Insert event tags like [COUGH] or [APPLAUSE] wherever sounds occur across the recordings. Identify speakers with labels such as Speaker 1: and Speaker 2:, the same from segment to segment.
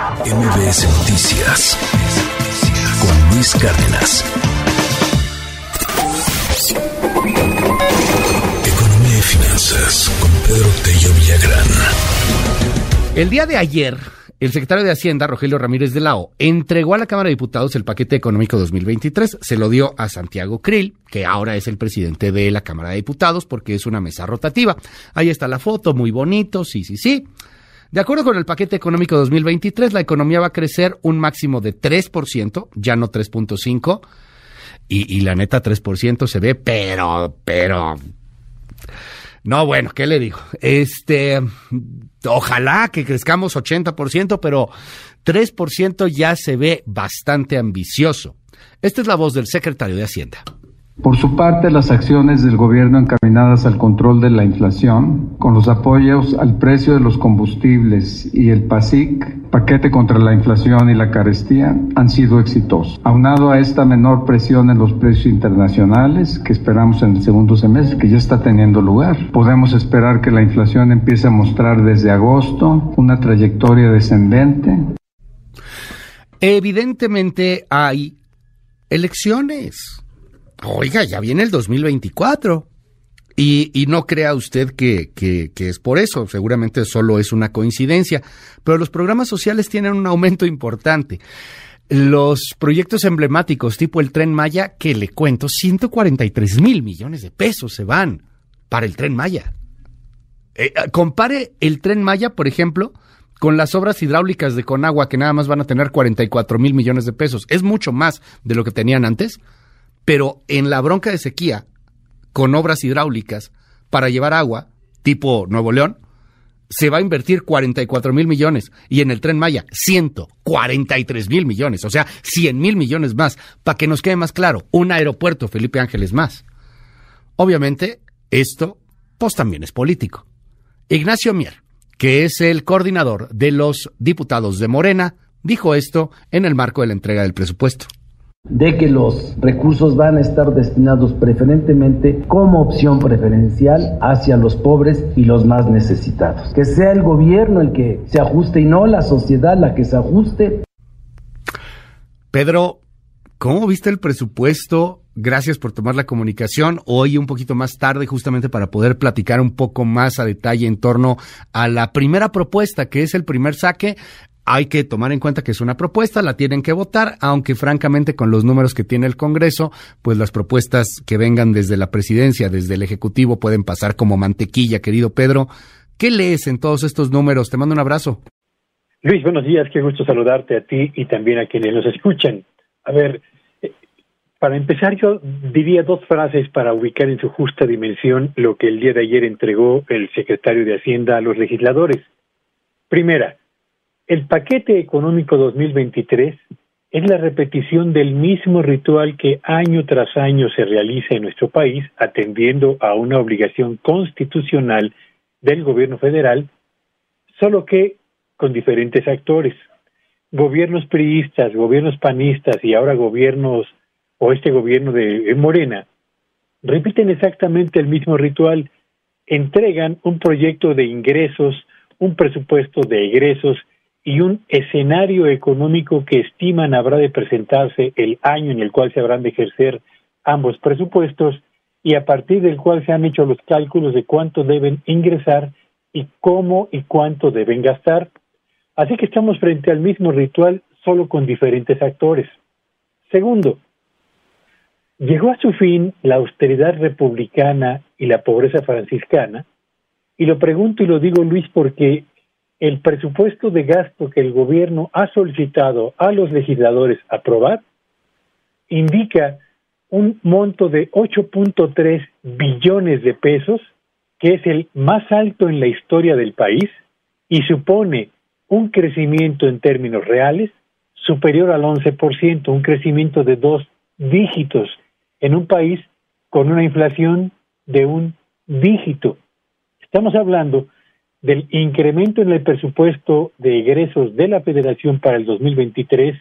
Speaker 1: MBS Noticias con Luis Cárdenas. Economía y finanzas con Pedro Tello Villagrán.
Speaker 2: El día de ayer, el secretario de Hacienda, Rogelio Ramírez de Lao, entregó a la Cámara de Diputados el paquete económico 2023. Se lo dio a Santiago Krill, que ahora es el presidente de la Cámara de Diputados, porque es una mesa rotativa. Ahí está la foto, muy bonito, sí, sí, sí. De acuerdo con el paquete económico 2023, la economía va a crecer un máximo de 3%, ya no 3.5%, y, y la neta 3% se ve, pero, pero no, bueno, ¿qué le digo? Este, ojalá que crezcamos 80%, pero 3% ya se ve bastante ambicioso. Esta es la voz del secretario de Hacienda.
Speaker 3: Por su parte, las acciones del gobierno encaminadas al control de la inflación, con los apoyos al precio de los combustibles y el PASIC, paquete contra la inflación y la carestía, han sido exitosos. Aunado a esta menor presión en los precios internacionales, que esperamos en el segundo semestre, que ya está teniendo lugar, podemos esperar que la inflación empiece a mostrar desde agosto una trayectoria descendente.
Speaker 2: Evidentemente hay elecciones Oiga, ya viene el 2024. Y, y no crea usted que, que, que, es por eso, seguramente solo es una coincidencia, pero los programas sociales tienen un aumento importante. Los proyectos emblemáticos tipo el tren Maya, que le cuento, 143 mil millones de pesos se van para el tren Maya. Eh, compare el tren Maya, por ejemplo, con las obras hidráulicas de Conagua, que nada más van a tener 44 mil millones de pesos. Es mucho más de lo que tenían antes pero en la bronca de sequía, con obras hidráulicas para llevar agua, tipo Nuevo León, se va a invertir 44 mil millones y en el tren Maya 143 mil millones, o sea, 100 mil millones más, para que nos quede más claro, un aeropuerto Felipe Ángeles más. Obviamente, esto, pues también es político. Ignacio Mier, que es el coordinador de los diputados de Morena, dijo esto en el marco de la entrega del presupuesto
Speaker 4: de que los recursos van a estar destinados preferentemente como opción preferencial hacia los pobres y los más necesitados. Que sea el gobierno el que se ajuste y no la sociedad la que se ajuste.
Speaker 2: Pedro, ¿cómo viste el presupuesto? Gracias por tomar la comunicación. Hoy un poquito más tarde justamente para poder platicar un poco más a detalle en torno a la primera propuesta, que es el primer saque hay que tomar en cuenta que es una propuesta, la tienen que votar, aunque francamente con los números que tiene el Congreso, pues las propuestas que vengan desde la presidencia, desde el Ejecutivo, pueden pasar como mantequilla, querido Pedro. ¿Qué lees en todos estos números? Te mando un abrazo.
Speaker 5: Luis, buenos días, qué gusto saludarte a ti y también a quienes nos escuchan. A ver, eh, para empezar yo diría dos frases para ubicar en su justa dimensión lo que el día de ayer entregó el secretario de Hacienda a los legisladores. Primera, el paquete económico 2023 es la repetición del mismo ritual que año tras año se realiza en nuestro país, atendiendo a una obligación constitucional del gobierno federal, solo que con diferentes actores. Gobiernos priistas, gobiernos panistas y ahora gobiernos o este gobierno de Morena repiten exactamente el mismo ritual, entregan un proyecto de ingresos, un presupuesto de egresos y un escenario económico que estiman habrá de presentarse el año en el cual se habrán de ejercer ambos presupuestos y a partir del cual se han hecho los cálculos de cuánto deben ingresar y cómo y cuánto deben gastar. Así que estamos frente al mismo ritual, solo con diferentes actores. Segundo, llegó a su fin la austeridad republicana y la pobreza franciscana, y lo pregunto y lo digo Luis porque el presupuesto de gasto que el gobierno ha solicitado a los legisladores aprobar indica un monto de 8.3 billones de pesos, que es el más alto en la historia del país y supone un crecimiento en términos reales superior al 11%, un crecimiento de dos dígitos en un país con una inflación de un dígito. Estamos hablando del incremento en el presupuesto de egresos de la Federación para el 2023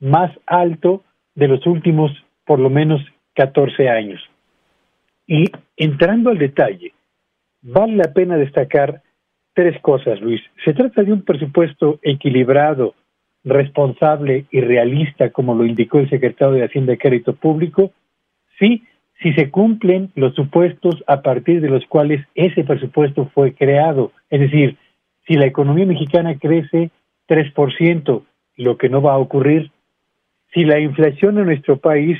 Speaker 5: más alto de los últimos por lo menos 14 años. Y entrando al detalle, vale la pena destacar tres cosas, Luis. Se trata de un presupuesto equilibrado responsable y realista, como lo indicó el secretario de Hacienda y Crédito Público, sí, si se cumplen los supuestos a partir de los cuales ese presupuesto fue creado. Es decir, si la economía mexicana crece 3%, lo que no va a ocurrir, si la inflación en nuestro país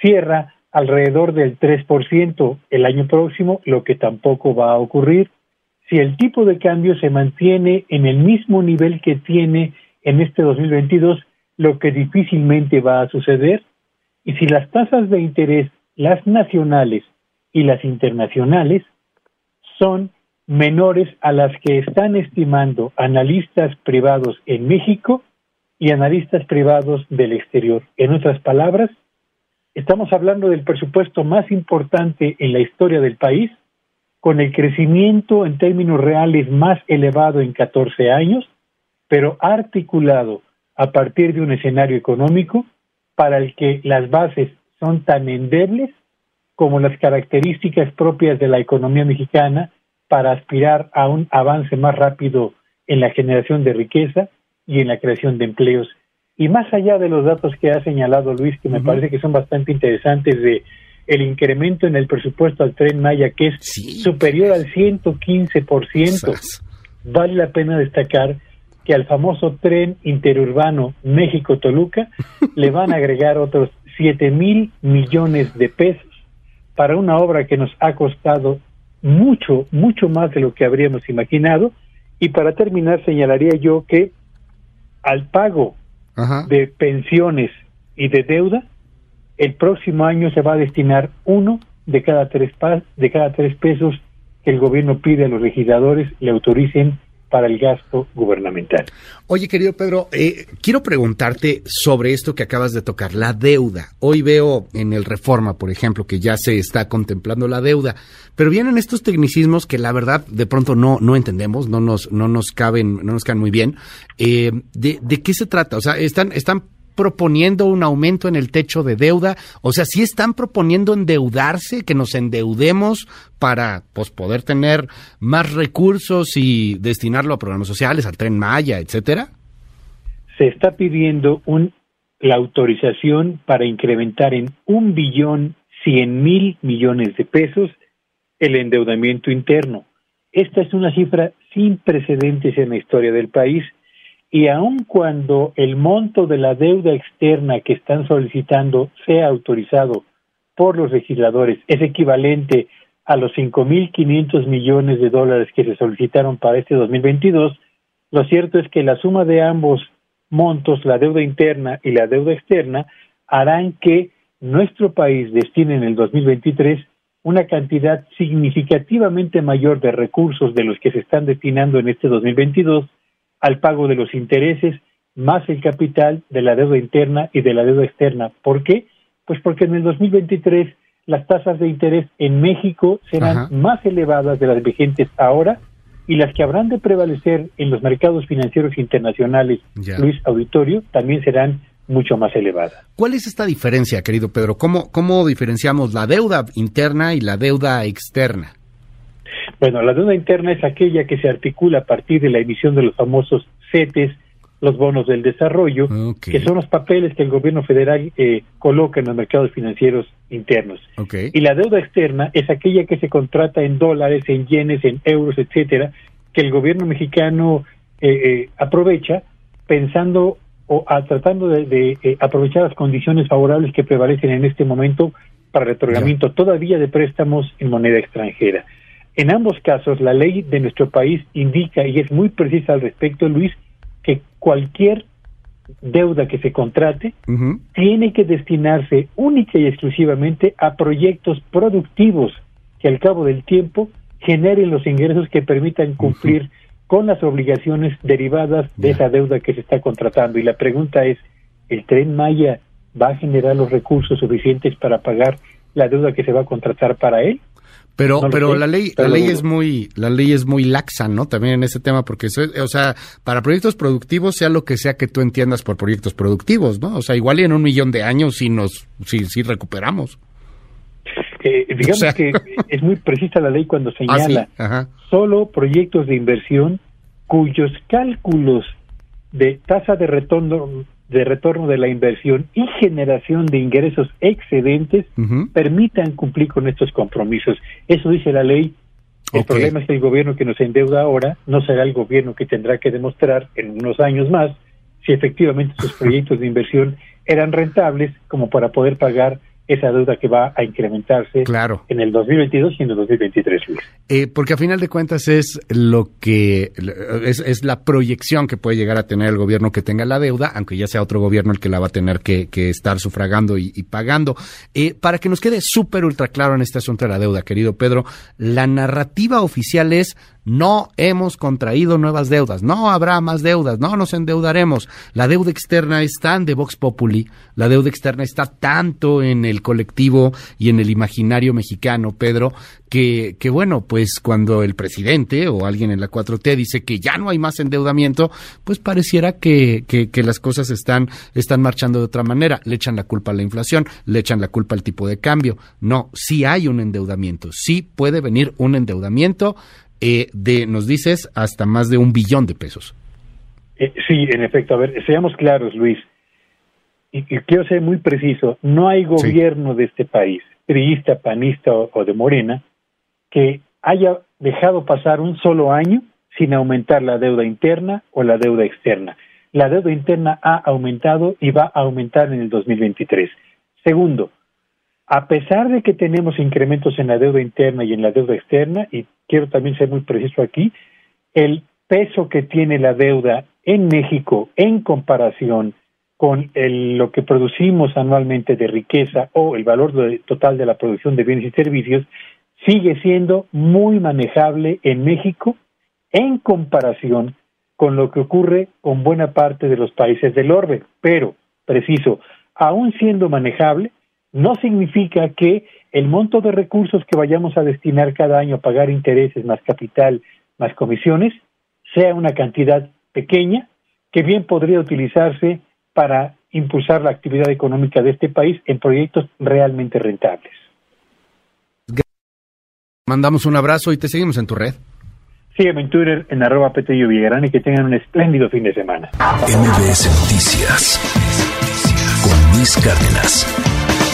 Speaker 5: cierra alrededor del 3% el año próximo, lo que tampoco va a ocurrir, si el tipo de cambio se mantiene en el mismo nivel que tiene en este 2022, lo que difícilmente va a suceder, y si las tasas de interés, las nacionales y las internacionales, son menores a las que están estimando analistas privados en México y analistas privados del exterior. En otras palabras, estamos hablando del presupuesto más importante en la historia del país, con el crecimiento en términos reales más elevado en 14 años, pero articulado a partir de un escenario económico para el que las bases son tan endebles como las características propias de la economía mexicana para aspirar a un avance más rápido en la generación de riqueza y en la creación de empleos. Y más allá de los datos que ha señalado Luis, que me parece que son bastante interesantes de el incremento en el presupuesto al tren Maya, que es superior al 115%, vale la pena destacar que al famoso tren interurbano México-Toluca [LAUGHS] le van a agregar otros 7 mil millones de pesos para una obra que nos ha costado mucho, mucho más de lo que habríamos imaginado. Y para terminar, señalaría yo que al pago de pensiones y de deuda, el próximo año se va a destinar uno de cada tres, de cada tres pesos que el gobierno pide a los legisladores le autoricen para el gasto gubernamental.
Speaker 2: Oye, querido Pedro, eh, quiero preguntarte sobre esto que acabas de tocar, la deuda. Hoy veo en el Reforma, por ejemplo, que ya se está contemplando la deuda, pero vienen estos tecnicismos que la verdad de pronto no, no entendemos, no nos, no nos caben, no nos caen muy bien. Eh, de, ¿De qué se trata? O sea, están, están proponiendo un aumento en el techo de deuda? O sea, si están proponiendo endeudarse, que nos endeudemos para pues, poder tener más recursos y destinarlo a programas sociales, al tren Maya, etcétera?
Speaker 5: Se está pidiendo un, la autorización para incrementar en un billón cien mil millones de pesos el endeudamiento interno. Esta es una cifra sin precedentes en la historia del país y aun cuando el monto de la deuda externa que están solicitando sea autorizado por los legisladores es equivalente a los 5.500 millones de dólares que se solicitaron para este 2022, lo cierto es que la suma de ambos montos, la deuda interna y la deuda externa, harán que nuestro país destine en el 2023 una cantidad significativamente mayor de recursos de los que se están destinando en este 2022 al pago de los intereses más el capital de la deuda interna y de la deuda externa. ¿Por qué? Pues porque en el 2023 las tasas de interés en México serán más elevadas de las vigentes ahora y las que habrán de prevalecer en los mercados financieros internacionales, Luis Auditorio, también serán mucho más elevadas.
Speaker 2: ¿Cuál es esta diferencia, querido Pedro? ¿Cómo, cómo diferenciamos la deuda interna y la deuda externa?
Speaker 5: Bueno, la deuda interna es aquella que se articula a partir de la emisión de los famosos CETES, los bonos del desarrollo, que son los papeles que el gobierno federal eh, coloca en los mercados financieros internos. Y la deuda externa es aquella que se contrata en dólares, en yenes, en euros, etcétera, que el gobierno mexicano eh, eh, aprovecha pensando o tratando de, aprovechar las condiciones favorables que prevalecen en este momento para el otorgamiento todavía de préstamos en moneda extranjera. En ambos casos, la ley de nuestro país indica, y es muy precisa al respecto, Luis, que cualquier deuda que se contrate tiene que destinarse única y exclusivamente a proyectos productivos que al cabo del tiempo generen los ingresos que permitan cumplir con las obligaciones derivadas de esa deuda que se está contratando. Y la pregunta es, ¿el tren Maya va a generar los recursos suficientes para pagar la deuda que se va a contratar para él?
Speaker 2: Pero, pero la ley, la ley es muy, la ley es muy laxa, ¿no? También en ese tema, porque, o sea, para proyectos productivos, sea lo que sea que tú entiendas por proyectos productivos, ¿no? O sea, igual y en un millón de años si nos, si, si recuperamos.
Speaker 5: Eh, digamos que [LAUGHS] es muy precisa la ley cuando señala solo proyectos de inversión cuyos cálculos de tasa de retorno de retorno de la inversión y generación de ingresos excedentes permitan cumplir con estos compromisos. Eso dice la ley. El problema es que el gobierno que nos endeuda ahora no será el gobierno que tendrá que demostrar en unos años más si efectivamente sus [LAUGHS] proyectos de inversión eran rentables como para poder pagar esa deuda que va a incrementarse
Speaker 2: claro.
Speaker 5: en el 2022 y en el 2023,
Speaker 2: Eh, porque a final de cuentas es lo que es, es, la proyección que puede llegar a tener el gobierno que tenga la deuda, aunque ya sea otro gobierno el que la va a tener que, que estar sufragando y, y pagando. Eh, para que nos quede súper ultra claro en este asunto de la deuda, querido Pedro, la narrativa oficial es no hemos contraído nuevas deudas, no habrá más deudas, no nos endeudaremos. La deuda externa es tan de Vox Populi, la deuda externa está tanto en el colectivo y en el imaginario mexicano, Pedro, que, que bueno, pues cuando el presidente o alguien en la 4T dice que ya no hay más endeudamiento, pues pareciera que, que, que las cosas están, están marchando de otra manera. Le echan la culpa a la inflación, le echan la culpa al tipo de cambio. No, sí hay un endeudamiento, sí puede venir un endeudamiento eh, de, nos dices, hasta más de un billón de pesos.
Speaker 5: Eh, sí, en efecto. A ver, seamos claros, Luis. Y, y quiero ser muy preciso. No hay gobierno sí. de este país, priista, panista o, o de Morena, que haya dejado pasar un solo año sin aumentar la deuda interna o la deuda externa. La deuda interna ha aumentado y va a aumentar en el 2023. Segundo, a pesar de que tenemos incrementos en la deuda interna y en la deuda externa, y quiero también ser muy preciso aquí, el peso que tiene la deuda en México en comparación con lo que producimos anualmente de riqueza o el valor total de la producción de bienes y servicios sigue siendo muy manejable en México en comparación con lo que ocurre con buena parte de los países del orbe. Pero, preciso, aún siendo manejable, no significa que el monto de recursos que vayamos a destinar cada año a pagar intereses más capital más comisiones sea una cantidad pequeña que bien podría utilizarse para impulsar la actividad económica de este país en proyectos realmente rentables.
Speaker 2: Mandamos un abrazo y te seguimos en tu red.
Speaker 5: Sígueme en Twitter en arroba Petello Villagrán y que tengan un espléndido fin de semana.
Speaker 1: MBS Noticias con Luis Cárdenas.